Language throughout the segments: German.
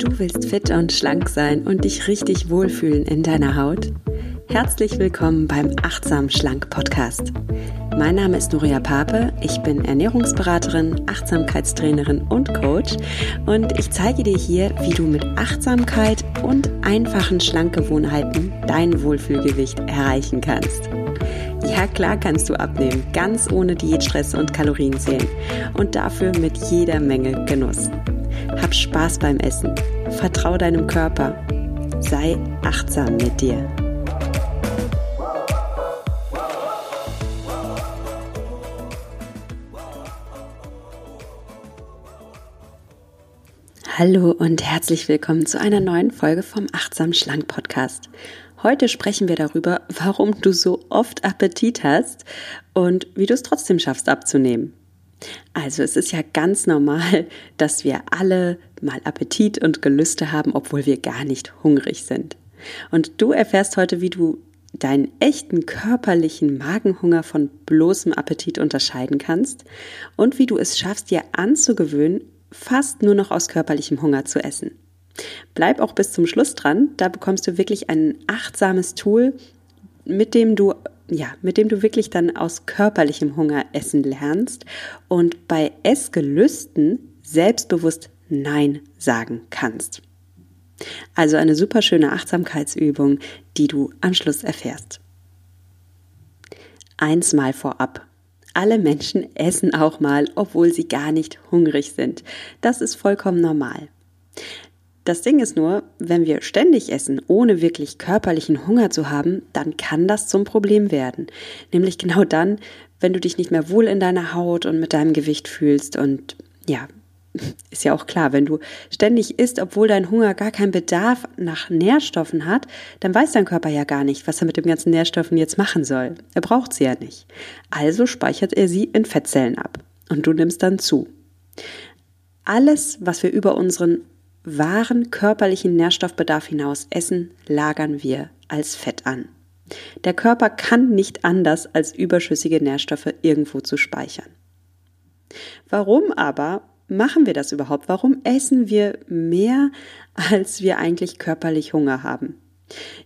Du willst fit und schlank sein und dich richtig wohlfühlen in deiner Haut? Herzlich willkommen beim Achtsam Schlank Podcast. Mein Name ist Nuria Pape, ich bin Ernährungsberaterin, Achtsamkeitstrainerin und Coach und ich zeige dir hier, wie du mit Achtsamkeit und einfachen Schlankgewohnheiten dein Wohlfühlgewicht erreichen kannst. Ja, klar kannst du abnehmen, ganz ohne Diätstress und Kalorienzählen und dafür mit jeder Menge Genuss. Hab Spaß beim Essen. Vertrau deinem Körper. Sei achtsam mit dir. Hallo und herzlich willkommen zu einer neuen Folge vom Achtsam Schlank Podcast. Heute sprechen wir darüber, warum du so oft Appetit hast und wie du es trotzdem schaffst abzunehmen. Also es ist ja ganz normal, dass wir alle mal Appetit und Gelüste haben, obwohl wir gar nicht hungrig sind. Und du erfährst heute, wie du deinen echten körperlichen Magenhunger von bloßem Appetit unterscheiden kannst und wie du es schaffst, dir anzugewöhnen, fast nur noch aus körperlichem Hunger zu essen. Bleib auch bis zum Schluss dran, da bekommst du wirklich ein achtsames Tool, mit dem du ja, mit dem du wirklich dann aus körperlichem Hunger essen lernst und bei Essgelüsten selbstbewusst Nein sagen kannst. Also eine super schöne Achtsamkeitsübung, die du am Schluss erfährst. Eins mal vorab. Alle Menschen essen auch mal, obwohl sie gar nicht hungrig sind. Das ist vollkommen normal. Das Ding ist nur, wenn wir ständig essen, ohne wirklich körperlichen Hunger zu haben, dann kann das zum Problem werden. Nämlich genau dann, wenn du dich nicht mehr wohl in deiner Haut und mit deinem Gewicht fühlst. Und ja, ist ja auch klar, wenn du ständig isst, obwohl dein Hunger gar keinen Bedarf nach Nährstoffen hat, dann weiß dein Körper ja gar nicht, was er mit den ganzen Nährstoffen jetzt machen soll. Er braucht sie ja nicht. Also speichert er sie in Fettzellen ab. Und du nimmst dann zu. Alles, was wir über unseren wahren körperlichen Nährstoffbedarf hinaus essen, lagern wir als Fett an. Der Körper kann nicht anders, als überschüssige Nährstoffe irgendwo zu speichern. Warum aber machen wir das überhaupt? Warum essen wir mehr, als wir eigentlich körperlich Hunger haben?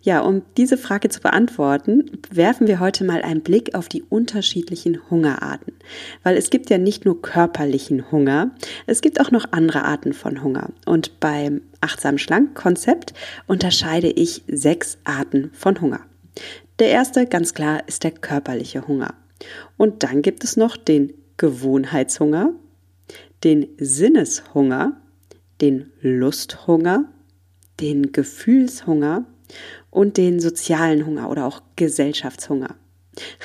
Ja, um diese Frage zu beantworten, werfen wir heute mal einen Blick auf die unterschiedlichen Hungerarten. Weil es gibt ja nicht nur körperlichen Hunger, es gibt auch noch andere Arten von Hunger. Und beim achtsam schlank Konzept unterscheide ich sechs Arten von Hunger. Der erste, ganz klar, ist der körperliche Hunger. Und dann gibt es noch den Gewohnheitshunger, den Sinneshunger, den Lusthunger, den Gefühlshunger und den sozialen Hunger oder auch Gesellschaftshunger.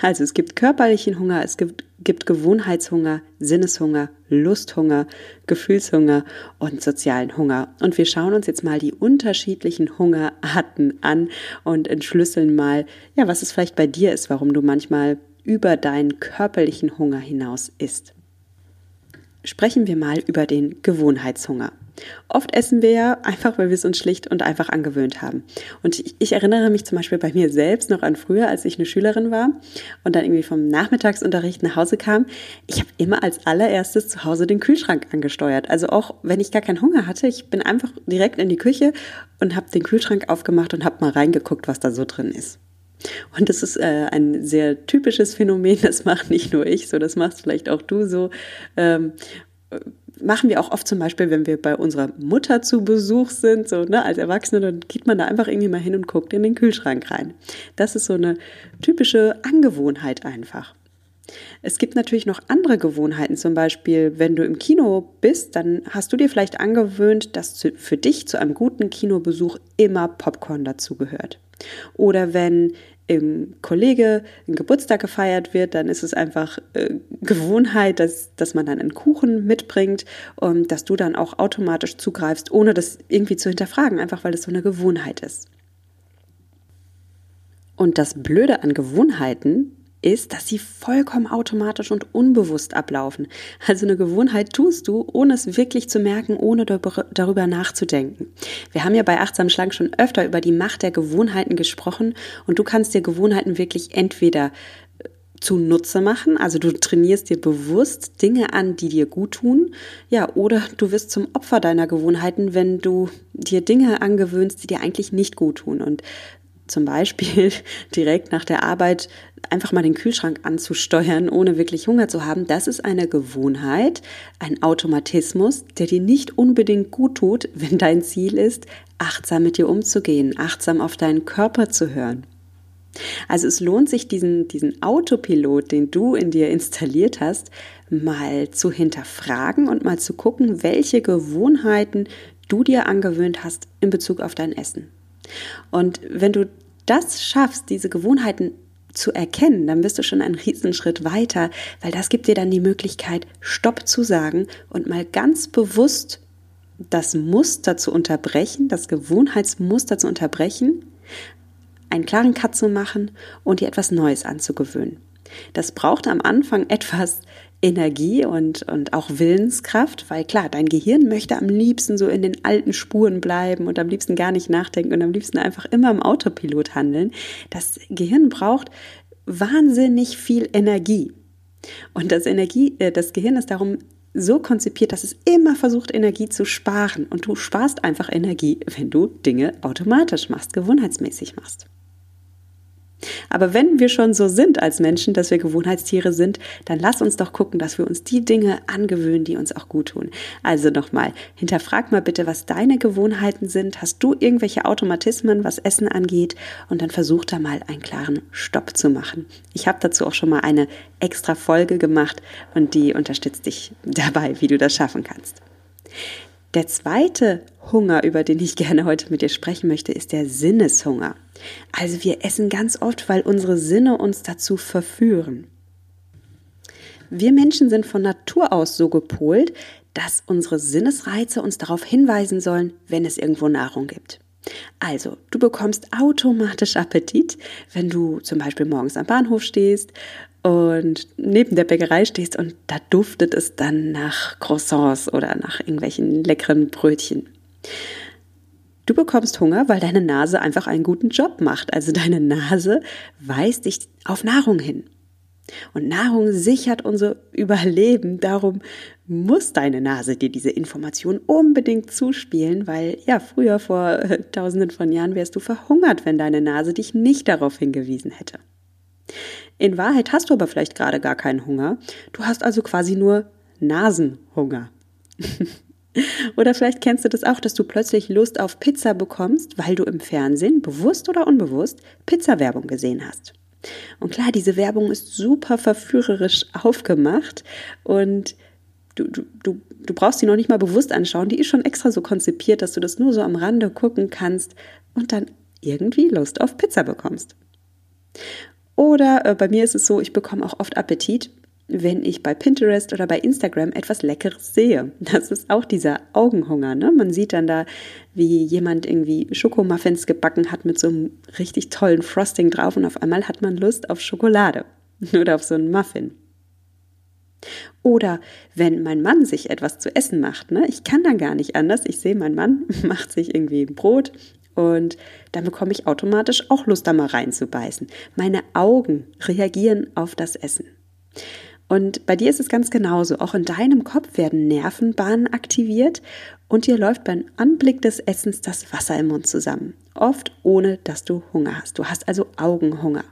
Also es gibt körperlichen Hunger, es gibt, gibt Gewohnheitshunger, Sinneshunger, Lusthunger, Gefühlshunger und sozialen Hunger. Und wir schauen uns jetzt mal die unterschiedlichen Hungerarten an und entschlüsseln mal, ja, was es vielleicht bei dir ist, warum du manchmal über deinen körperlichen Hunger hinaus isst. Sprechen wir mal über den Gewohnheitshunger. Oft essen wir ja einfach, weil wir es uns schlicht und einfach angewöhnt haben. Und ich, ich, erinnere mich zum Beispiel bei mir selbst noch an früher, als ich eine Schülerin war und dann irgendwie vom Nachmittagsunterricht nach Hause kam. Ich habe immer als allererstes zu Hause den Kühlschrank angesteuert. Also auch wenn ich gar keinen Hunger hatte, ich bin einfach direkt in die Küche und habe den Kühlschrank aufgemacht und habe mal reingeguckt, was da so drin ist. Und das ist äh, ein sehr typisches Phänomen, das macht nicht nur ich so, das machst vielleicht auch du so. Ähm, machen wir auch oft zum Beispiel, wenn wir bei unserer Mutter zu Besuch sind, so ne, als Erwachsene, dann geht man da einfach irgendwie mal hin und guckt in den Kühlschrank rein. Das ist so eine typische Angewohnheit einfach. Es gibt natürlich noch andere Gewohnheiten, zum Beispiel, wenn du im Kino bist, dann hast du dir vielleicht angewöhnt, dass für dich zu einem guten Kinobesuch immer Popcorn dazugehört. Oder wenn im Kollege ein Geburtstag gefeiert wird, dann ist es einfach äh, Gewohnheit, dass, dass man dann einen Kuchen mitbringt und dass du dann auch automatisch zugreifst, ohne das irgendwie zu hinterfragen, einfach weil es so eine Gewohnheit ist. Und das Blöde an Gewohnheiten ist, dass sie vollkommen automatisch und unbewusst ablaufen. Also eine Gewohnheit tust du, ohne es wirklich zu merken, ohne darüber nachzudenken. Wir haben ja bei Achtsam Schlank schon öfter über die Macht der Gewohnheiten gesprochen und du kannst dir Gewohnheiten wirklich entweder äh, zunutze machen. Also du trainierst dir bewusst Dinge an, die dir gut tun. Ja, oder du wirst zum Opfer deiner Gewohnheiten, wenn du dir Dinge angewöhnst, die dir eigentlich nicht gut tun. Und zum Beispiel direkt nach der Arbeit einfach mal den Kühlschrank anzusteuern, ohne wirklich Hunger zu haben, das ist eine Gewohnheit, ein Automatismus, der dir nicht unbedingt gut tut, wenn dein Ziel ist, achtsam mit dir umzugehen, achtsam auf deinen Körper zu hören. Also es lohnt sich, diesen, diesen Autopilot, den du in dir installiert hast, mal zu hinterfragen und mal zu gucken, welche Gewohnheiten du dir angewöhnt hast in Bezug auf dein Essen. Und wenn du das schaffst, diese Gewohnheiten zu erkennen, dann bist du schon einen Riesenschritt weiter, weil das gibt dir dann die Möglichkeit, Stopp zu sagen und mal ganz bewusst das Muster zu unterbrechen, das Gewohnheitsmuster zu unterbrechen, einen klaren Cut zu machen und dir etwas Neues anzugewöhnen. Das braucht am Anfang etwas Energie und, und auch Willenskraft, weil klar, dein Gehirn möchte am liebsten so in den alten Spuren bleiben und am liebsten gar nicht nachdenken und am liebsten einfach immer im Autopilot handeln. Das Gehirn braucht wahnsinnig viel Energie. Und das Energie, äh, das Gehirn ist darum so konzipiert, dass es immer versucht, Energie zu sparen. Und du sparst einfach Energie, wenn du Dinge automatisch machst, gewohnheitsmäßig machst. Aber wenn wir schon so sind als Menschen, dass wir Gewohnheitstiere sind, dann lass uns doch gucken, dass wir uns die Dinge angewöhnen, die uns auch gut tun. Also nochmal, hinterfrag mal bitte, was deine Gewohnheiten sind. Hast du irgendwelche Automatismen, was Essen angeht? Und dann versuch da mal einen klaren Stopp zu machen. Ich habe dazu auch schon mal eine extra Folge gemacht und die unterstützt dich dabei, wie du das schaffen kannst. Der zweite Hunger, über den ich gerne heute mit dir sprechen möchte, ist der Sinneshunger. Also wir essen ganz oft, weil unsere Sinne uns dazu verführen. Wir Menschen sind von Natur aus so gepolt, dass unsere Sinnesreize uns darauf hinweisen sollen, wenn es irgendwo Nahrung gibt. Also, du bekommst automatisch Appetit, wenn du zum Beispiel morgens am Bahnhof stehst und neben der Bäckerei stehst und da duftet es dann nach Croissants oder nach irgendwelchen leckeren Brötchen. Du bekommst Hunger, weil deine Nase einfach einen guten Job macht. Also deine Nase weist dich auf Nahrung hin. Und Nahrung sichert unser Überleben. Darum muss deine Nase dir diese Information unbedingt zuspielen, weil ja, früher vor tausenden von Jahren wärst du verhungert, wenn deine Nase dich nicht darauf hingewiesen hätte. In Wahrheit hast du aber vielleicht gerade gar keinen Hunger. Du hast also quasi nur Nasenhunger. oder vielleicht kennst du das auch, dass du plötzlich Lust auf Pizza bekommst, weil du im Fernsehen, bewusst oder unbewusst, Pizza-Werbung gesehen hast. Und klar, diese Werbung ist super verführerisch aufgemacht und du, du, du, du brauchst sie noch nicht mal bewusst anschauen. Die ist schon extra so konzipiert, dass du das nur so am Rande gucken kannst und dann irgendwie Lust auf Pizza bekommst. Oder äh, bei mir ist es so, ich bekomme auch oft Appetit, wenn ich bei Pinterest oder bei Instagram etwas Leckeres sehe. Das ist auch dieser Augenhunger. Ne? Man sieht dann da, wie jemand irgendwie Schokomuffins gebacken hat mit so einem richtig tollen Frosting drauf und auf einmal hat man Lust auf Schokolade oder auf so einen Muffin. Oder wenn mein Mann sich etwas zu essen macht, ne? ich kann dann gar nicht anders. Ich sehe, mein Mann macht sich irgendwie ein Brot und dann bekomme ich automatisch auch Lust, da mal reinzubeißen. Meine Augen reagieren auf das Essen. Und bei dir ist es ganz genauso. Auch in deinem Kopf werden Nervenbahnen aktiviert und dir läuft beim Anblick des Essens das Wasser im Mund zusammen. Oft ohne, dass du Hunger hast. Du hast also Augenhunger.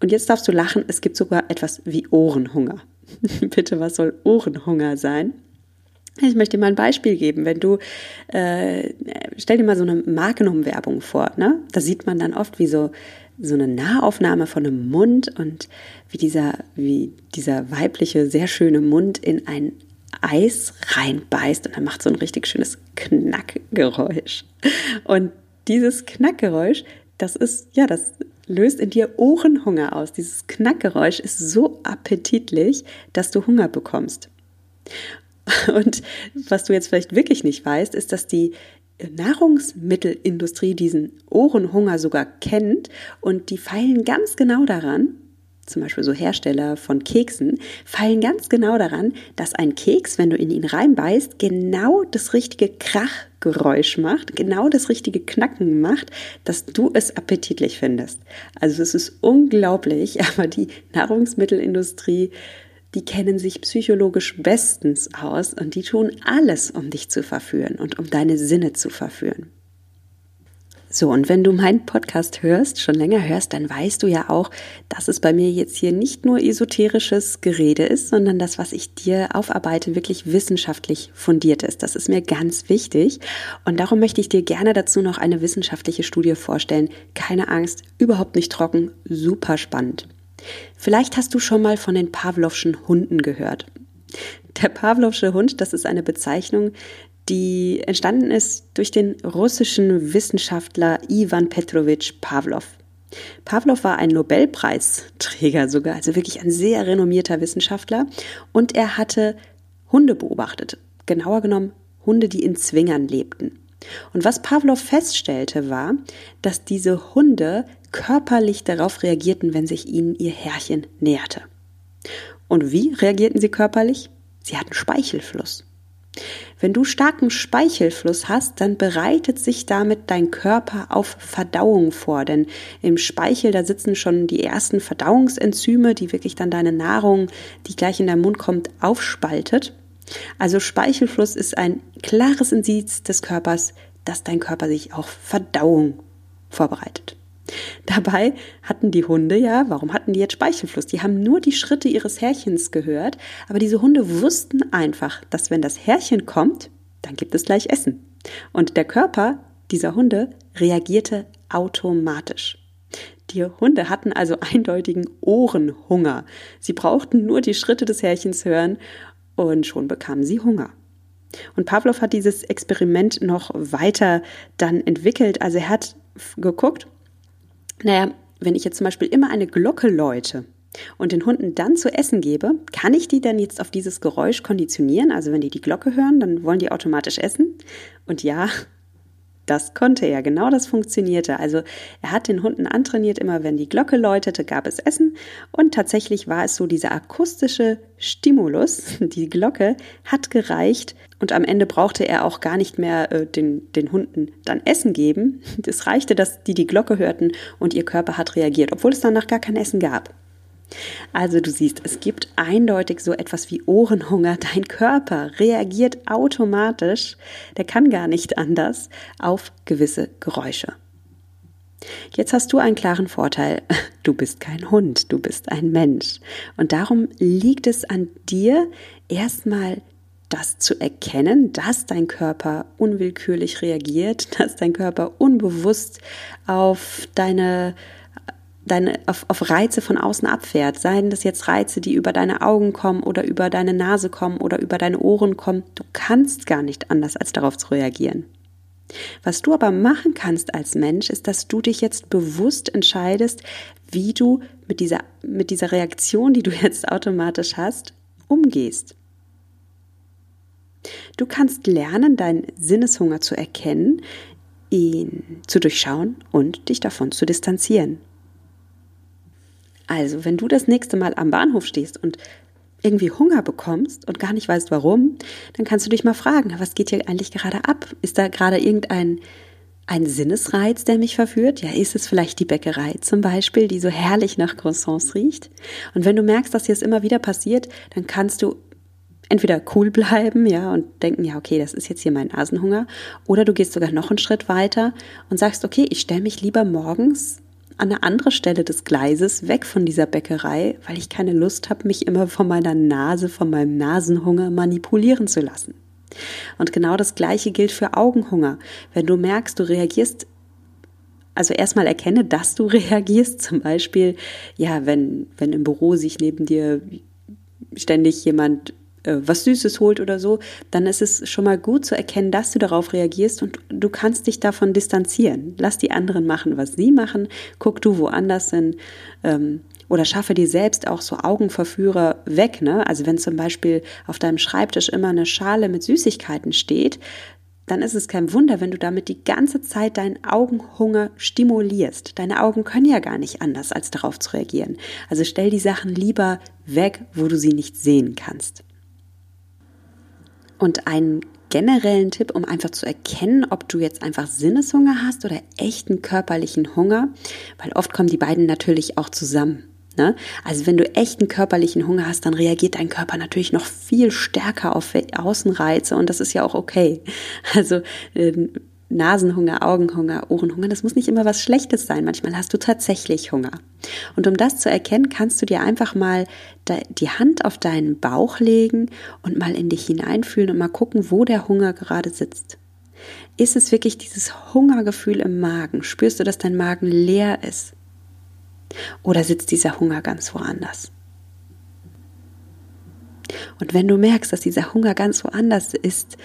Und jetzt darfst du lachen, es gibt sogar etwas wie Ohrenhunger. Bitte, was soll Ohrenhunger sein? Ich möchte dir mal ein Beispiel geben. Wenn du, äh, stell dir mal so eine Magnum-Werbung vor, ne? Da sieht man dann oft wie so, so eine Nahaufnahme von einem Mund und wie dieser, wie dieser weibliche, sehr schöne Mund in ein Eis reinbeißt und dann macht so ein richtig schönes Knackgeräusch. Und dieses Knackgeräusch, das ist, ja, das löst in dir Ohrenhunger aus. Dieses Knackgeräusch ist so appetitlich, dass du Hunger bekommst. Und was du jetzt vielleicht wirklich nicht weißt, ist, dass die Nahrungsmittelindustrie diesen Ohrenhunger sogar kennt und die feilen ganz genau daran, zum Beispiel so Hersteller von Keksen, feilen ganz genau daran, dass ein Keks, wenn du in ihn reinbeißt, genau das richtige Krach Geräusch macht, genau das richtige Knacken macht, dass du es appetitlich findest. Also es ist unglaublich, aber die Nahrungsmittelindustrie, die kennen sich psychologisch bestens aus und die tun alles, um dich zu verführen und um deine Sinne zu verführen. So, und wenn du meinen Podcast hörst, schon länger hörst, dann weißt du ja auch, dass es bei mir jetzt hier nicht nur esoterisches Gerede ist, sondern das, was ich dir aufarbeite, wirklich wissenschaftlich fundiert ist. Das ist mir ganz wichtig. Und darum möchte ich dir gerne dazu noch eine wissenschaftliche Studie vorstellen. Keine Angst, überhaupt nicht trocken, super spannend. Vielleicht hast du schon mal von den Pavlovschen Hunden gehört. Der Pavlovsche Hund, das ist eine Bezeichnung, die entstanden ist durch den russischen Wissenschaftler Ivan Petrovich Pavlov. Pavlov war ein Nobelpreisträger sogar, also wirklich ein sehr renommierter Wissenschaftler und er hatte Hunde beobachtet, genauer genommen Hunde, die in Zwingern lebten. Und was Pavlov feststellte, war, dass diese Hunde körperlich darauf reagierten, wenn sich ihnen ihr Herrchen näherte. Und wie reagierten sie körperlich? Sie hatten Speichelfluss. Wenn du starken Speichelfluss hast, dann bereitet sich damit dein Körper auf Verdauung vor, denn im Speichel, da sitzen schon die ersten Verdauungsenzyme, die wirklich dann deine Nahrung, die gleich in deinen Mund kommt, aufspaltet. Also Speichelfluss ist ein klares Indiz des Körpers, dass dein Körper sich auf Verdauung vorbereitet. Dabei hatten die Hunde ja, warum hatten die jetzt Speichelfluss? Die haben nur die Schritte ihres Härchens gehört, aber diese Hunde wussten einfach, dass wenn das Härchen kommt, dann gibt es gleich Essen. Und der Körper dieser Hunde reagierte automatisch. Die Hunde hatten also eindeutigen Ohrenhunger. Sie brauchten nur die Schritte des Härchens hören und schon bekamen sie Hunger. Und Pavlov hat dieses Experiment noch weiter dann entwickelt. Also er hat geguckt, naja, wenn ich jetzt zum Beispiel immer eine Glocke läute und den Hunden dann zu essen gebe, kann ich die denn jetzt auf dieses Geräusch konditionieren? Also wenn die die Glocke hören, dann wollen die automatisch essen. Und ja, das konnte er, genau das funktionierte. Also er hat den Hunden antrainiert, immer wenn die Glocke läutete, gab es Essen. Und tatsächlich war es so, dieser akustische Stimulus, die Glocke, hat gereicht. Und am Ende brauchte er auch gar nicht mehr äh, den, den Hunden dann Essen geben. Es reichte, dass die die Glocke hörten und ihr Körper hat reagiert, obwohl es danach gar kein Essen gab. Also du siehst, es gibt eindeutig so etwas wie Ohrenhunger. Dein Körper reagiert automatisch, der kann gar nicht anders, auf gewisse Geräusche. Jetzt hast du einen klaren Vorteil. Du bist kein Hund, du bist ein Mensch. Und darum liegt es an dir, erstmal das zu erkennen, dass dein Körper unwillkürlich reagiert, dass dein Körper unbewusst auf deine deine, auf, auf Reize von außen abfährt. Seien das jetzt Reize, die über deine Augen kommen oder über deine Nase kommen oder über deine Ohren kommen. Du kannst gar nicht anders, als darauf zu reagieren. Was du aber machen kannst als Mensch, ist, dass du dich jetzt bewusst entscheidest, wie du mit dieser, mit dieser Reaktion, die du jetzt automatisch hast, umgehst. Du kannst lernen, deinen Sinneshunger zu erkennen, ihn zu durchschauen und dich davon zu distanzieren. Also, wenn du das nächste Mal am Bahnhof stehst und irgendwie Hunger bekommst und gar nicht weißt warum, dann kannst du dich mal fragen, was geht hier eigentlich gerade ab? Ist da gerade irgendein ein Sinnesreiz, der mich verführt? Ja, ist es vielleicht die Bäckerei zum Beispiel, die so herrlich nach Croissants riecht? Und wenn du merkst, dass dir es immer wieder passiert, dann kannst du entweder cool bleiben, ja, und denken, ja, okay, das ist jetzt hier mein Nasenhunger, oder du gehst sogar noch einen Schritt weiter und sagst, okay, ich stelle mich lieber morgens an eine andere Stelle des Gleises, weg von dieser Bäckerei, weil ich keine Lust habe, mich immer von meiner Nase, von meinem Nasenhunger manipulieren zu lassen. Und genau das Gleiche gilt für Augenhunger. Wenn du merkst, du reagierst also erstmal erkenne, dass du reagierst. Zum Beispiel, ja, wenn, wenn im Büro sich neben dir ständig jemand was Süßes holt oder so, dann ist es schon mal gut zu erkennen, dass du darauf reagierst und du kannst dich davon distanzieren. Lass die anderen machen, was sie machen, guck du woanders hin. Ähm, oder schaffe dir selbst auch so Augenverführer weg. Ne? Also wenn zum Beispiel auf deinem Schreibtisch immer eine Schale mit Süßigkeiten steht, dann ist es kein Wunder, wenn du damit die ganze Zeit deinen Augenhunger stimulierst. Deine Augen können ja gar nicht anders, als darauf zu reagieren. Also stell die Sachen lieber weg, wo du sie nicht sehen kannst. Und ein generellen Tipp, um einfach zu erkennen, ob du jetzt einfach Sinneshunger hast oder echten körperlichen Hunger, weil oft kommen die beiden natürlich auch zusammen. Ne? Also wenn du echten körperlichen Hunger hast, dann reagiert dein Körper natürlich noch viel stärker auf Außenreize und das ist ja auch okay. Also äh, Nasenhunger, Augenhunger, Ohrenhunger, das muss nicht immer was Schlechtes sein. Manchmal hast du tatsächlich Hunger. Und um das zu erkennen, kannst du dir einfach mal die Hand auf deinen Bauch legen und mal in dich hineinfühlen und mal gucken, wo der Hunger gerade sitzt. Ist es wirklich dieses Hungergefühl im Magen? Spürst du, dass dein Magen leer ist? Oder sitzt dieser Hunger ganz woanders? Und wenn du merkst, dass dieser Hunger ganz woanders ist,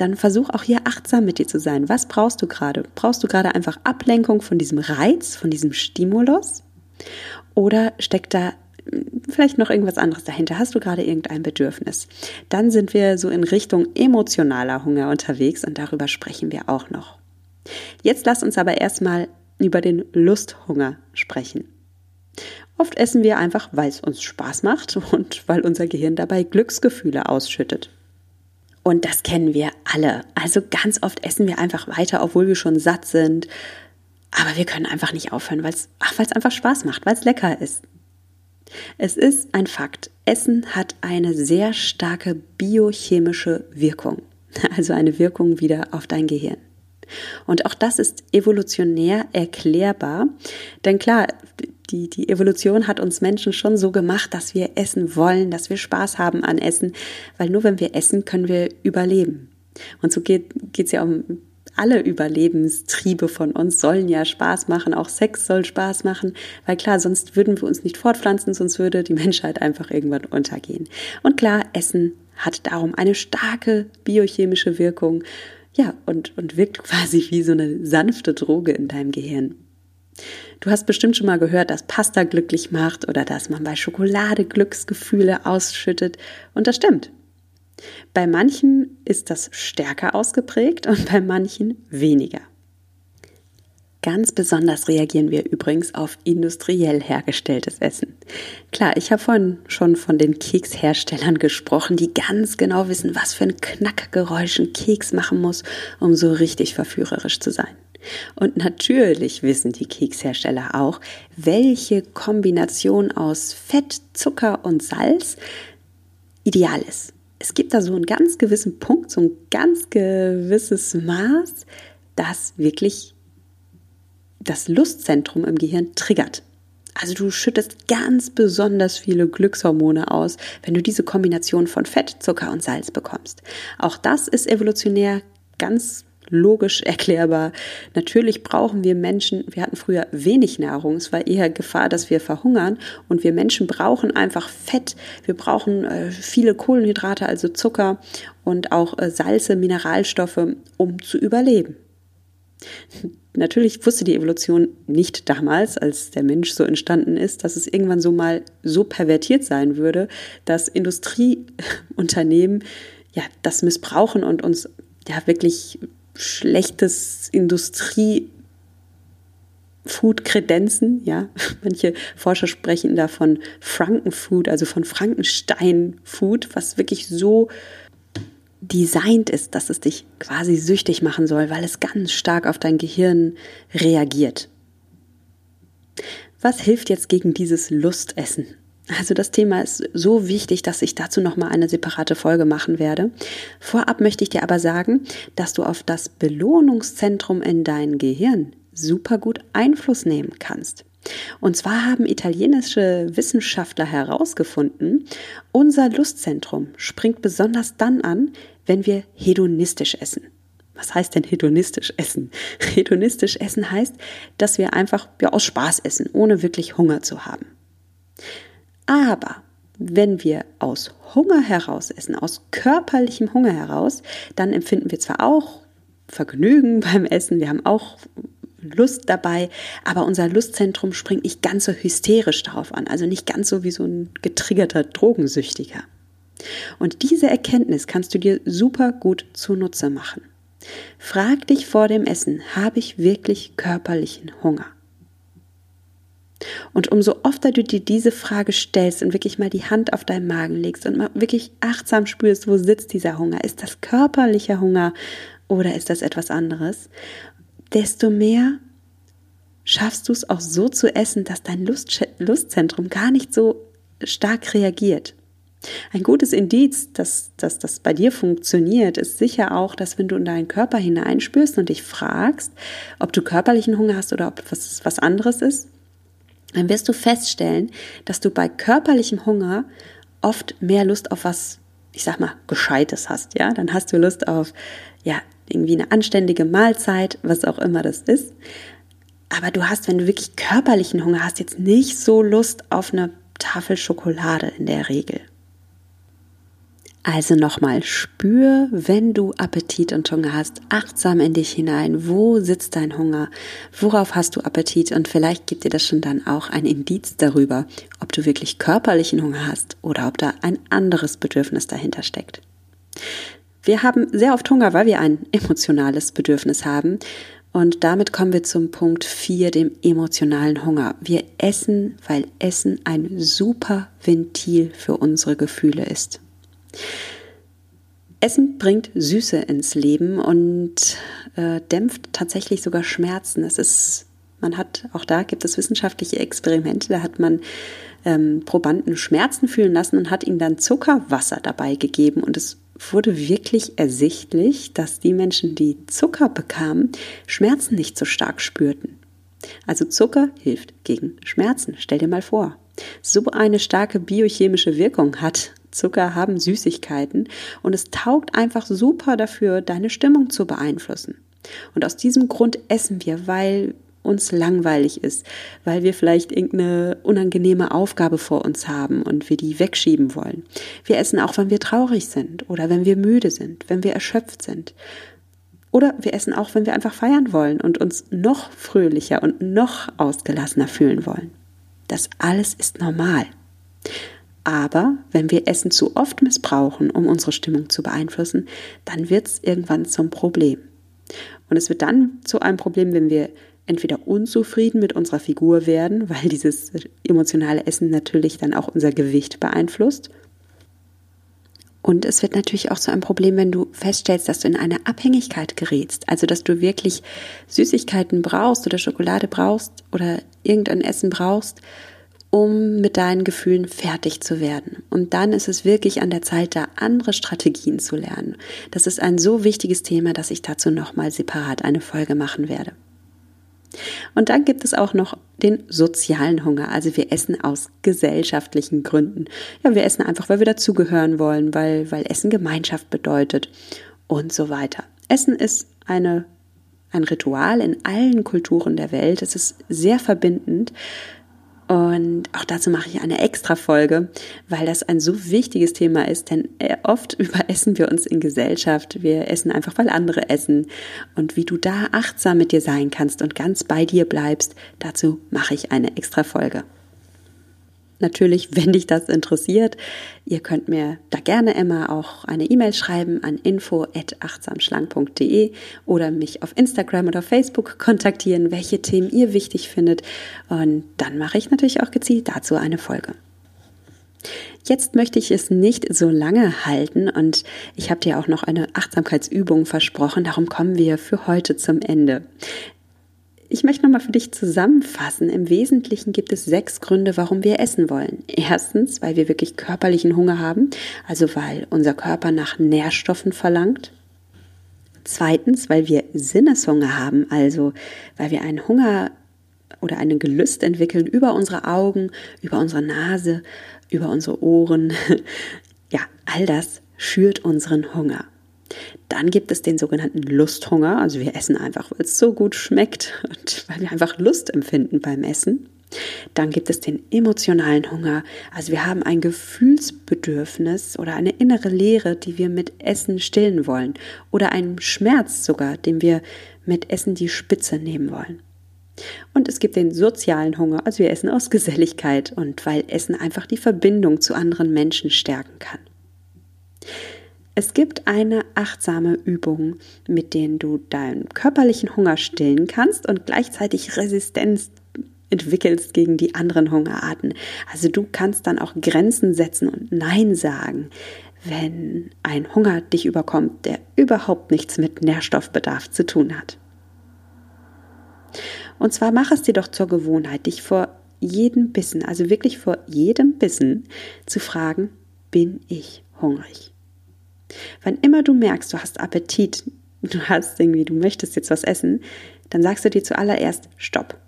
dann versuch auch hier achtsam mit dir zu sein. Was brauchst du gerade? Brauchst du gerade einfach Ablenkung von diesem Reiz, von diesem Stimulus? Oder steckt da hm, vielleicht noch irgendwas anderes dahinter? Hast du gerade irgendein Bedürfnis? Dann sind wir so in Richtung emotionaler Hunger unterwegs und darüber sprechen wir auch noch. Jetzt lass uns aber erstmal über den Lusthunger sprechen. Oft essen wir einfach, weil es uns Spaß macht und weil unser Gehirn dabei Glücksgefühle ausschüttet. Und das kennen wir alle. Also ganz oft essen wir einfach weiter, obwohl wir schon satt sind. Aber wir können einfach nicht aufhören, weil es einfach Spaß macht, weil es lecker ist. Es ist ein Fakt. Essen hat eine sehr starke biochemische Wirkung. Also eine Wirkung wieder auf dein Gehirn. Und auch das ist evolutionär erklärbar. Denn klar, die, die Evolution hat uns Menschen schon so gemacht, dass wir essen wollen, dass wir Spaß haben an Essen, weil nur wenn wir essen, können wir überleben. Und so geht es ja um alle Überlebenstriebe von uns sollen ja Spaß machen, auch Sex soll Spaß machen, weil klar, sonst würden wir uns nicht fortpflanzen, sonst würde die Menschheit einfach irgendwann untergehen. Und klar, Essen hat darum eine starke biochemische Wirkung, ja, und, und wirkt quasi wie so eine sanfte Droge in deinem Gehirn. Du hast bestimmt schon mal gehört, dass Pasta glücklich macht oder dass man bei Schokolade Glücksgefühle ausschüttet. Und das stimmt. Bei manchen ist das stärker ausgeprägt und bei manchen weniger. Ganz besonders reagieren wir übrigens auf industriell hergestelltes Essen. Klar, ich habe vorhin schon von den Keksherstellern gesprochen, die ganz genau wissen, was für ein Knackgeräusch ein Keks machen muss, um so richtig verführerisch zu sein. Und natürlich wissen die Kekshersteller auch, welche Kombination aus Fett, Zucker und Salz ideal ist. Es gibt da so einen ganz gewissen Punkt, so ein ganz gewisses Maß, das wirklich das Lustzentrum im Gehirn triggert. Also du schüttest ganz besonders viele Glückshormone aus, wenn du diese Kombination von Fett, Zucker und Salz bekommst. Auch das ist evolutionär ganz logisch erklärbar. Natürlich brauchen wir Menschen, wir hatten früher wenig Nahrung, es war eher Gefahr, dass wir verhungern und wir Menschen brauchen einfach Fett, wir brauchen äh, viele Kohlenhydrate, also Zucker und auch äh, Salze, Mineralstoffe, um zu überleben. Natürlich wusste die Evolution nicht damals, als der Mensch so entstanden ist, dass es irgendwann so mal so pervertiert sein würde, dass Industrieunternehmen ja das missbrauchen und uns ja wirklich schlechtes Industrie Food-Kredenzen, ja. Manche Forscher sprechen da von Frankenfood, also von Frankenstein-Food, was wirklich so designt ist, dass es dich quasi süchtig machen soll, weil es ganz stark auf dein Gehirn reagiert. Was hilft jetzt gegen dieses Lustessen? Also das Thema ist so wichtig, dass ich dazu nochmal eine separate Folge machen werde. Vorab möchte ich dir aber sagen, dass du auf das Belohnungszentrum in dein Gehirn super gut Einfluss nehmen kannst. Und zwar haben italienische Wissenschaftler herausgefunden, unser Lustzentrum springt besonders dann an, wenn wir hedonistisch essen. Was heißt denn hedonistisch essen? Hedonistisch essen heißt, dass wir einfach ja, aus Spaß essen, ohne wirklich Hunger zu haben. Aber wenn wir aus Hunger heraus essen, aus körperlichem Hunger heraus, dann empfinden wir zwar auch Vergnügen beim Essen, wir haben auch Lust dabei, aber unser Lustzentrum springt nicht ganz so hysterisch darauf an, also nicht ganz so wie so ein getriggerter Drogensüchtiger. Und diese Erkenntnis kannst du dir super gut zunutze machen. Frag dich vor dem Essen, habe ich wirklich körperlichen Hunger? Und umso öfter du dir diese Frage stellst und wirklich mal die Hand auf deinen Magen legst und mal wirklich achtsam spürst, wo sitzt dieser Hunger? Ist das körperlicher Hunger oder ist das etwas anderes? Desto mehr schaffst du es auch so zu essen, dass dein Lust Lustzentrum gar nicht so stark reagiert. Ein gutes Indiz, dass, dass das bei dir funktioniert, ist sicher auch, dass wenn du in deinen Körper hineinspürst und dich fragst, ob du körperlichen Hunger hast oder ob was, was anderes ist, dann wirst du feststellen, dass du bei körperlichem Hunger oft mehr Lust auf was, ich sag mal, Gescheites hast, ja? Dann hast du Lust auf, ja, irgendwie eine anständige Mahlzeit, was auch immer das ist. Aber du hast, wenn du wirklich körperlichen Hunger hast, jetzt nicht so Lust auf eine Tafel Schokolade in der Regel. Also nochmal, spür, wenn du Appetit und Hunger hast, achtsam in dich hinein. Wo sitzt dein Hunger? Worauf hast du Appetit? Und vielleicht gibt dir das schon dann auch ein Indiz darüber, ob du wirklich körperlichen Hunger hast oder ob da ein anderes Bedürfnis dahinter steckt. Wir haben sehr oft Hunger, weil wir ein emotionales Bedürfnis haben. Und damit kommen wir zum Punkt 4, dem emotionalen Hunger. Wir essen, weil Essen ein super Ventil für unsere Gefühle ist. Essen bringt Süße ins Leben und äh, dämpft tatsächlich sogar Schmerzen. Es ist, man hat, auch da gibt es wissenschaftliche Experimente, da hat man ähm, Probanden Schmerzen fühlen lassen und hat ihnen dann Zuckerwasser dabei gegeben und es wurde wirklich ersichtlich, dass die Menschen, die Zucker bekamen, Schmerzen nicht so stark spürten. Also Zucker hilft gegen Schmerzen. Stell dir mal vor. So eine starke biochemische Wirkung hat Zucker haben Süßigkeiten und es taugt einfach super dafür, deine Stimmung zu beeinflussen. Und aus diesem Grund essen wir, weil uns langweilig ist, weil wir vielleicht irgendeine unangenehme Aufgabe vor uns haben und wir die wegschieben wollen. Wir essen auch, wenn wir traurig sind oder wenn wir müde sind, wenn wir erschöpft sind. Oder wir essen auch, wenn wir einfach feiern wollen und uns noch fröhlicher und noch ausgelassener fühlen wollen. Das alles ist normal. Aber wenn wir Essen zu oft missbrauchen, um unsere Stimmung zu beeinflussen, dann wird es irgendwann zum Problem. Und es wird dann zu einem Problem, wenn wir entweder unzufrieden mit unserer Figur werden, weil dieses emotionale Essen natürlich dann auch unser Gewicht beeinflusst. Und es wird natürlich auch zu einem Problem, wenn du feststellst, dass du in eine Abhängigkeit gerätst. Also, dass du wirklich Süßigkeiten brauchst oder Schokolade brauchst oder irgendein Essen brauchst, um mit deinen Gefühlen fertig zu werden. Und dann ist es wirklich an der Zeit, da andere Strategien zu lernen. Das ist ein so wichtiges Thema, dass ich dazu nochmal separat eine Folge machen werde. Und dann gibt es auch noch den sozialen Hunger. Also wir essen aus gesellschaftlichen Gründen. Ja, wir essen einfach, weil wir dazugehören wollen, weil, weil Essen Gemeinschaft bedeutet und so weiter. Essen ist eine, ein Ritual in allen Kulturen der Welt. Es ist sehr verbindend. Und auch dazu mache ich eine extra Folge, weil das ein so wichtiges Thema ist, denn äh, oft überessen wir uns in Gesellschaft. Wir essen einfach, weil andere essen. Und wie du da achtsam mit dir sein kannst und ganz bei dir bleibst, dazu mache ich eine extra Folge natürlich, wenn dich das interessiert. Ihr könnt mir da gerne immer auch eine E-Mail schreiben an info@achtsamschlank.de oder mich auf Instagram oder Facebook kontaktieren, welche Themen ihr wichtig findet und dann mache ich natürlich auch gezielt dazu eine Folge. Jetzt möchte ich es nicht so lange halten und ich habe dir auch noch eine Achtsamkeitsübung versprochen, darum kommen wir für heute zum Ende. Ich möchte nochmal für dich zusammenfassen. Im Wesentlichen gibt es sechs Gründe, warum wir essen wollen. Erstens, weil wir wirklich körperlichen Hunger haben, also weil unser Körper nach Nährstoffen verlangt. Zweitens, weil wir Sinneshunger haben, also weil wir einen Hunger oder einen Gelüst entwickeln über unsere Augen, über unsere Nase, über unsere Ohren. Ja, all das schürt unseren Hunger. Dann gibt es den sogenannten Lusthunger. Also wir essen einfach, weil es so gut schmeckt und weil wir einfach Lust empfinden beim Essen. Dann gibt es den emotionalen Hunger. Also wir haben ein Gefühlsbedürfnis oder eine innere Leere, die wir mit Essen stillen wollen. Oder einen Schmerz sogar, den wir mit Essen die Spitze nehmen wollen. Und es gibt den sozialen Hunger, also wir essen aus Geselligkeit und weil Essen einfach die Verbindung zu anderen Menschen stärken kann. Es gibt eine achtsame Übung, mit der du deinen körperlichen Hunger stillen kannst und gleichzeitig Resistenz entwickelst gegen die anderen Hungerarten. Also du kannst dann auch Grenzen setzen und Nein sagen, wenn ein Hunger dich überkommt, der überhaupt nichts mit Nährstoffbedarf zu tun hat. Und zwar mach es dir doch zur Gewohnheit, dich vor jedem Bissen, also wirklich vor jedem Bissen zu fragen, bin ich hungrig? Wann immer du merkst, du hast Appetit, du hast irgendwie, du möchtest jetzt was essen, dann sagst du dir zuallererst Stopp.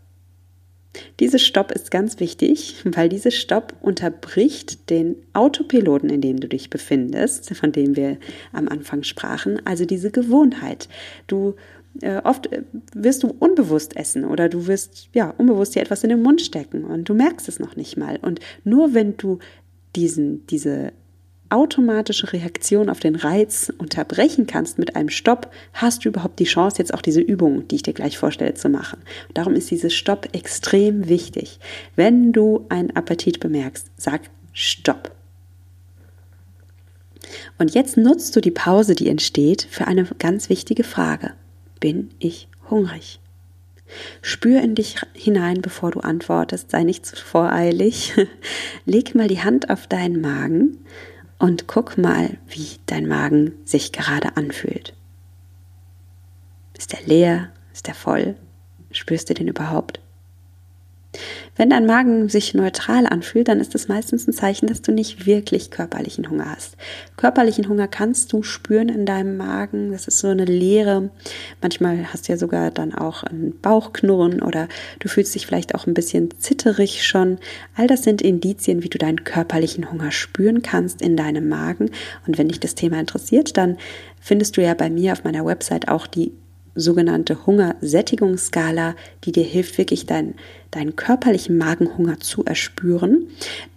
Dieses Stopp ist ganz wichtig, weil dieses Stopp unterbricht den Autopiloten, in dem du dich befindest, von dem wir am Anfang sprachen, also diese Gewohnheit. Du äh, oft äh, wirst du unbewusst essen oder du wirst ja unbewusst dir etwas in den Mund stecken und du merkst es noch nicht mal. Und nur wenn du diesen, diese automatische Reaktion auf den Reiz unterbrechen kannst mit einem Stopp, hast du überhaupt die Chance, jetzt auch diese Übung, die ich dir gleich vorstelle, zu machen. Darum ist dieses Stopp extrem wichtig. Wenn du einen Appetit bemerkst, sag Stopp. Und jetzt nutzt du die Pause, die entsteht, für eine ganz wichtige Frage. Bin ich hungrig? Spür in dich hinein, bevor du antwortest, sei nicht zu voreilig. Leg mal die Hand auf deinen Magen und guck mal, wie dein Magen sich gerade anfühlt. Ist er leer? Ist er voll? Spürst du den überhaupt? Wenn dein Magen sich neutral anfühlt, dann ist das meistens ein Zeichen, dass du nicht wirklich körperlichen Hunger hast. Körperlichen Hunger kannst du spüren in deinem Magen. Das ist so eine Leere. Manchmal hast du ja sogar dann auch ein Bauchknurren oder du fühlst dich vielleicht auch ein bisschen zitterig schon. All das sind Indizien, wie du deinen körperlichen Hunger spüren kannst in deinem Magen. Und wenn dich das Thema interessiert, dann findest du ja bei mir auf meiner Website auch die sogenannte Hungersättigungsskala, die dir hilft, wirklich deinen, deinen körperlichen Magenhunger zu erspüren.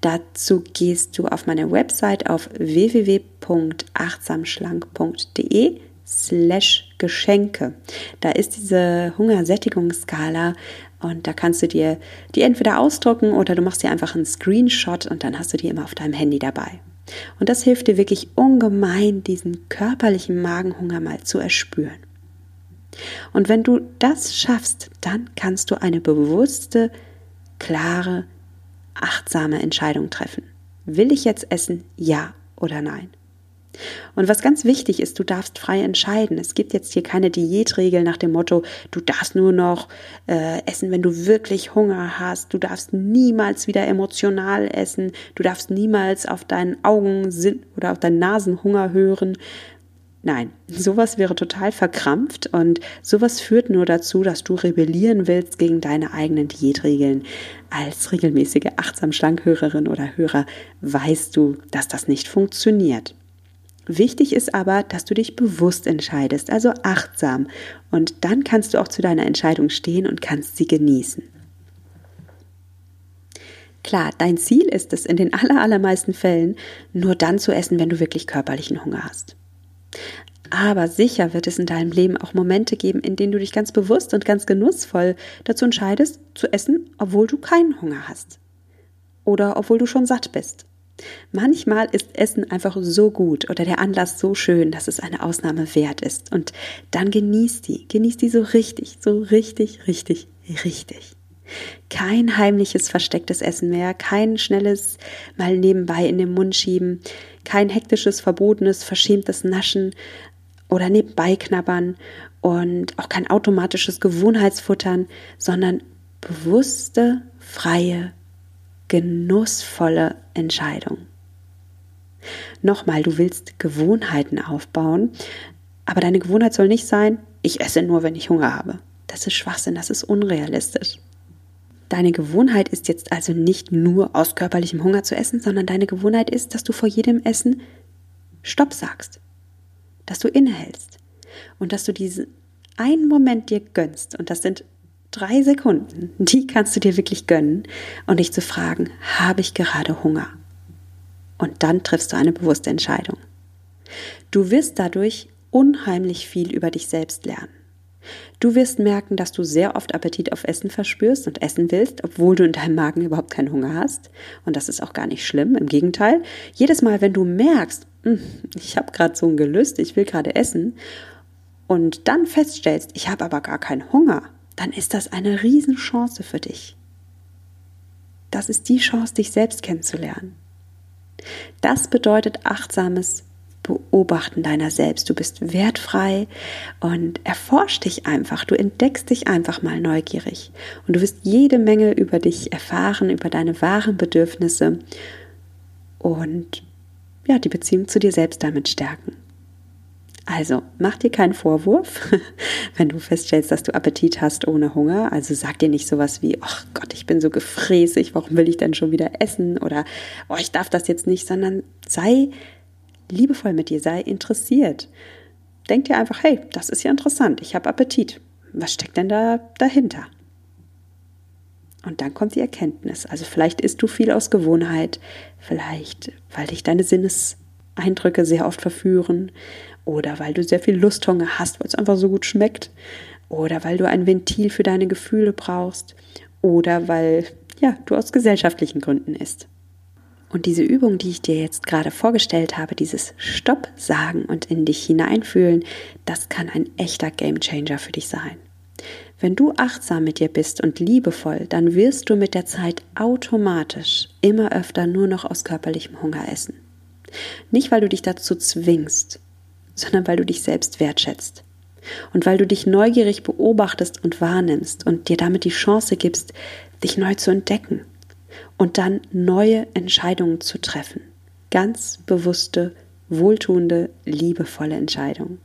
Dazu gehst du auf meine Website auf www.achtsamschlank.de slash Geschenke. Da ist diese Hungersättigungsskala und da kannst du dir die entweder ausdrucken oder du machst dir einfach einen Screenshot und dann hast du die immer auf deinem Handy dabei. Und das hilft dir wirklich ungemein, diesen körperlichen Magenhunger mal zu erspüren. Und wenn du das schaffst, dann kannst du eine bewusste, klare, achtsame Entscheidung treffen. Will ich jetzt essen? Ja oder nein? Und was ganz wichtig ist, du darfst frei entscheiden. Es gibt jetzt hier keine Diätregel nach dem Motto, du darfst nur noch äh, essen, wenn du wirklich Hunger hast. Du darfst niemals wieder emotional essen. Du darfst niemals auf deinen Augen oder auf deinen Nasenhunger hören. Nein, sowas wäre total verkrampft und sowas führt nur dazu, dass du rebellieren willst gegen deine eigenen Diätregeln. Als regelmäßige achtsam Schlankhörerin oder Hörer weißt du, dass das nicht funktioniert. Wichtig ist aber, dass du dich bewusst entscheidest, also achtsam. Und dann kannst du auch zu deiner Entscheidung stehen und kannst sie genießen. Klar, dein Ziel ist es in den allermeisten Fällen, nur dann zu essen, wenn du wirklich körperlichen Hunger hast. Aber sicher wird es in deinem Leben auch Momente geben, in denen du dich ganz bewusst und ganz genussvoll dazu entscheidest, zu essen, obwohl du keinen Hunger hast. Oder obwohl du schon satt bist. Manchmal ist Essen einfach so gut oder der Anlass so schön, dass es eine Ausnahme wert ist. Und dann genieß die. Genieß die so richtig, so richtig, richtig, richtig. Kein heimliches, verstecktes Essen mehr, kein schnelles mal nebenbei in den Mund schieben, kein hektisches, verbotenes, verschämtes Naschen oder nebenbei knabbern und auch kein automatisches Gewohnheitsfuttern, sondern bewusste, freie, genussvolle Entscheidung. Nochmal, du willst Gewohnheiten aufbauen, aber deine Gewohnheit soll nicht sein, ich esse nur, wenn ich Hunger habe. Das ist Schwachsinn, das ist unrealistisch. Deine Gewohnheit ist jetzt also nicht nur aus körperlichem Hunger zu essen, sondern deine Gewohnheit ist, dass du vor jedem Essen Stopp sagst, dass du innehältst und dass du diesen einen Moment dir gönnst und das sind drei Sekunden, die kannst du dir wirklich gönnen und dich zu fragen, habe ich gerade Hunger? Und dann triffst du eine bewusste Entscheidung. Du wirst dadurch unheimlich viel über dich selbst lernen. Du wirst merken, dass du sehr oft Appetit auf Essen verspürst und essen willst, obwohl du in deinem Magen überhaupt keinen Hunger hast. Und das ist auch gar nicht schlimm, im Gegenteil. Jedes Mal, wenn du merkst, ich habe gerade so ein Gelüst, ich will gerade essen, und dann feststellst, ich habe aber gar keinen Hunger, dann ist das eine Riesenchance für dich. Das ist die Chance, dich selbst kennenzulernen. Das bedeutet achtsames Beobachten deiner selbst. Du bist wertfrei und erforsch dich einfach. Du entdeckst dich einfach mal neugierig. Und du wirst jede Menge über dich erfahren, über deine wahren Bedürfnisse und ja, die Beziehung zu dir selbst damit stärken. Also mach dir keinen Vorwurf, wenn du feststellst, dass du Appetit hast ohne Hunger. Also sag dir nicht sowas wie, ach Gott, ich bin so gefräßig, warum will ich denn schon wieder essen? Oder, oh, ich darf das jetzt nicht, sondern sei liebevoll mit dir, sei interessiert. Denk dir einfach, hey, das ist ja interessant, ich habe Appetit. Was steckt denn da dahinter? Und dann kommt die Erkenntnis. Also vielleicht isst du viel aus Gewohnheit, vielleicht weil dich deine Sinneseindrücke sehr oft verführen oder weil du sehr viel Lusthunger hast, weil es einfach so gut schmeckt oder weil du ein Ventil für deine Gefühle brauchst oder weil ja, du aus gesellschaftlichen Gründen isst. Und diese Übung, die ich dir jetzt gerade vorgestellt habe, dieses Stopp sagen und in dich hineinfühlen, das kann ein echter Gamechanger für dich sein. Wenn du achtsam mit dir bist und liebevoll, dann wirst du mit der Zeit automatisch immer öfter nur noch aus körperlichem Hunger essen. Nicht, weil du dich dazu zwingst, sondern weil du dich selbst wertschätzt. Und weil du dich neugierig beobachtest und wahrnimmst und dir damit die Chance gibst, dich neu zu entdecken und dann neue Entscheidungen zu treffen. Ganz bewusste, wohltuende, liebevolle Entscheidungen.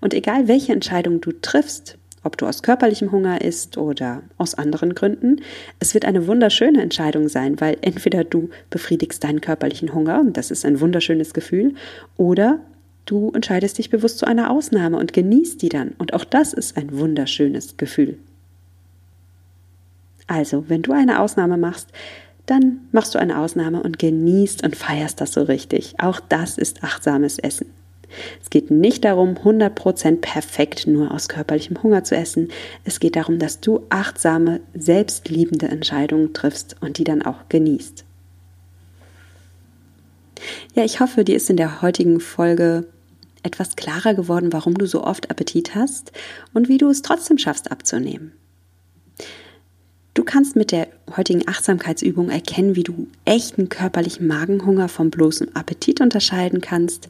Und egal welche Entscheidung du triffst, ob du aus körperlichem Hunger isst oder aus anderen Gründen, es wird eine wunderschöne Entscheidung sein, weil entweder du befriedigst deinen körperlichen Hunger, und das ist ein wunderschönes Gefühl, oder du entscheidest dich bewusst zu einer Ausnahme und genießt die dann. Und auch das ist ein wunderschönes Gefühl. Also, wenn du eine Ausnahme machst, dann machst du eine Ausnahme und genießt und feierst das so richtig. Auch das ist achtsames Essen. Es geht nicht darum, 100% perfekt nur aus körperlichem Hunger zu essen. Es geht darum, dass du achtsame, selbstliebende Entscheidungen triffst und die dann auch genießt. Ja, ich hoffe, dir ist in der heutigen Folge etwas klarer geworden, warum du so oft Appetit hast und wie du es trotzdem schaffst abzunehmen. Du kannst mit der heutigen Achtsamkeitsübung erkennen, wie du echten körperlichen Magenhunger vom bloßen Appetit unterscheiden kannst.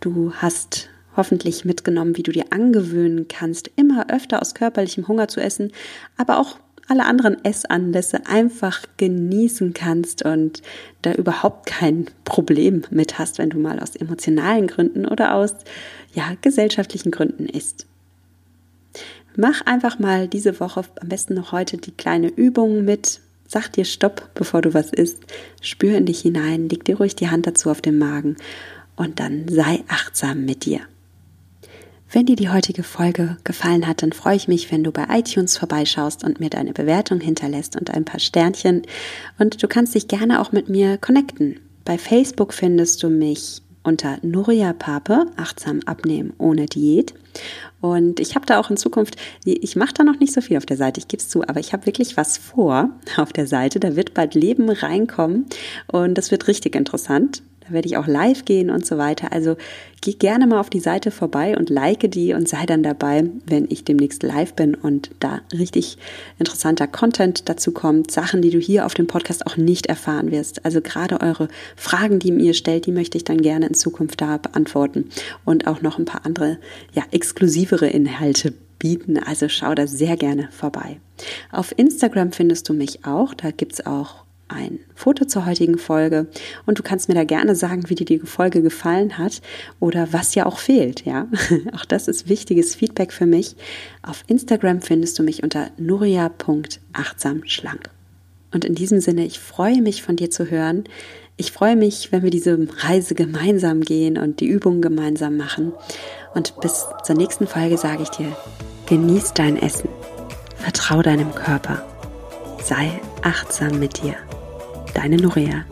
Du hast hoffentlich mitgenommen, wie du dir angewöhnen kannst, immer öfter aus körperlichem Hunger zu essen, aber auch alle anderen Essanlässe einfach genießen kannst und da überhaupt kein Problem mit hast, wenn du mal aus emotionalen Gründen oder aus ja, gesellschaftlichen Gründen isst. Mach einfach mal diese Woche, am besten noch heute, die kleine Übung mit. Sag dir Stopp, bevor du was isst. Spür in dich hinein, leg dir ruhig die Hand dazu auf den Magen und dann sei achtsam mit dir. Wenn dir die heutige Folge gefallen hat, dann freue ich mich, wenn du bei iTunes vorbeischaust und mir deine Bewertung hinterlässt und ein paar Sternchen. Und du kannst dich gerne auch mit mir connecten. Bei Facebook findest du mich unter Nuria Pape, achtsam abnehmen ohne Diät. Und ich habe da auch in Zukunft, ich mache da noch nicht so viel auf der Seite, ich gebe es zu, aber ich habe wirklich was vor auf der Seite. Da wird bald Leben reinkommen und das wird richtig interessant. Werde ich auch live gehen und so weiter. Also geh gerne mal auf die Seite vorbei und like die und sei dann dabei, wenn ich demnächst live bin und da richtig interessanter Content dazu kommt. Sachen, die du hier auf dem Podcast auch nicht erfahren wirst. Also gerade eure Fragen, die ihr stellt, die möchte ich dann gerne in Zukunft da beantworten und auch noch ein paar andere, ja, exklusivere Inhalte bieten. Also schau da sehr gerne vorbei. Auf Instagram findest du mich auch. Da gibt's auch ein Foto zur heutigen Folge und du kannst mir da gerne sagen, wie dir die Folge gefallen hat oder was ja auch fehlt, ja. Auch das ist wichtiges Feedback für mich. Auf Instagram findest du mich unter nuria.achtsamschlank. Und in diesem Sinne, ich freue mich von dir zu hören. Ich freue mich, wenn wir diese Reise gemeinsam gehen und die Übungen gemeinsam machen. Und bis zur nächsten Folge sage ich dir, genieß dein Essen, vertrau deinem Körper, sei achtsam mit dir. Deine Norea.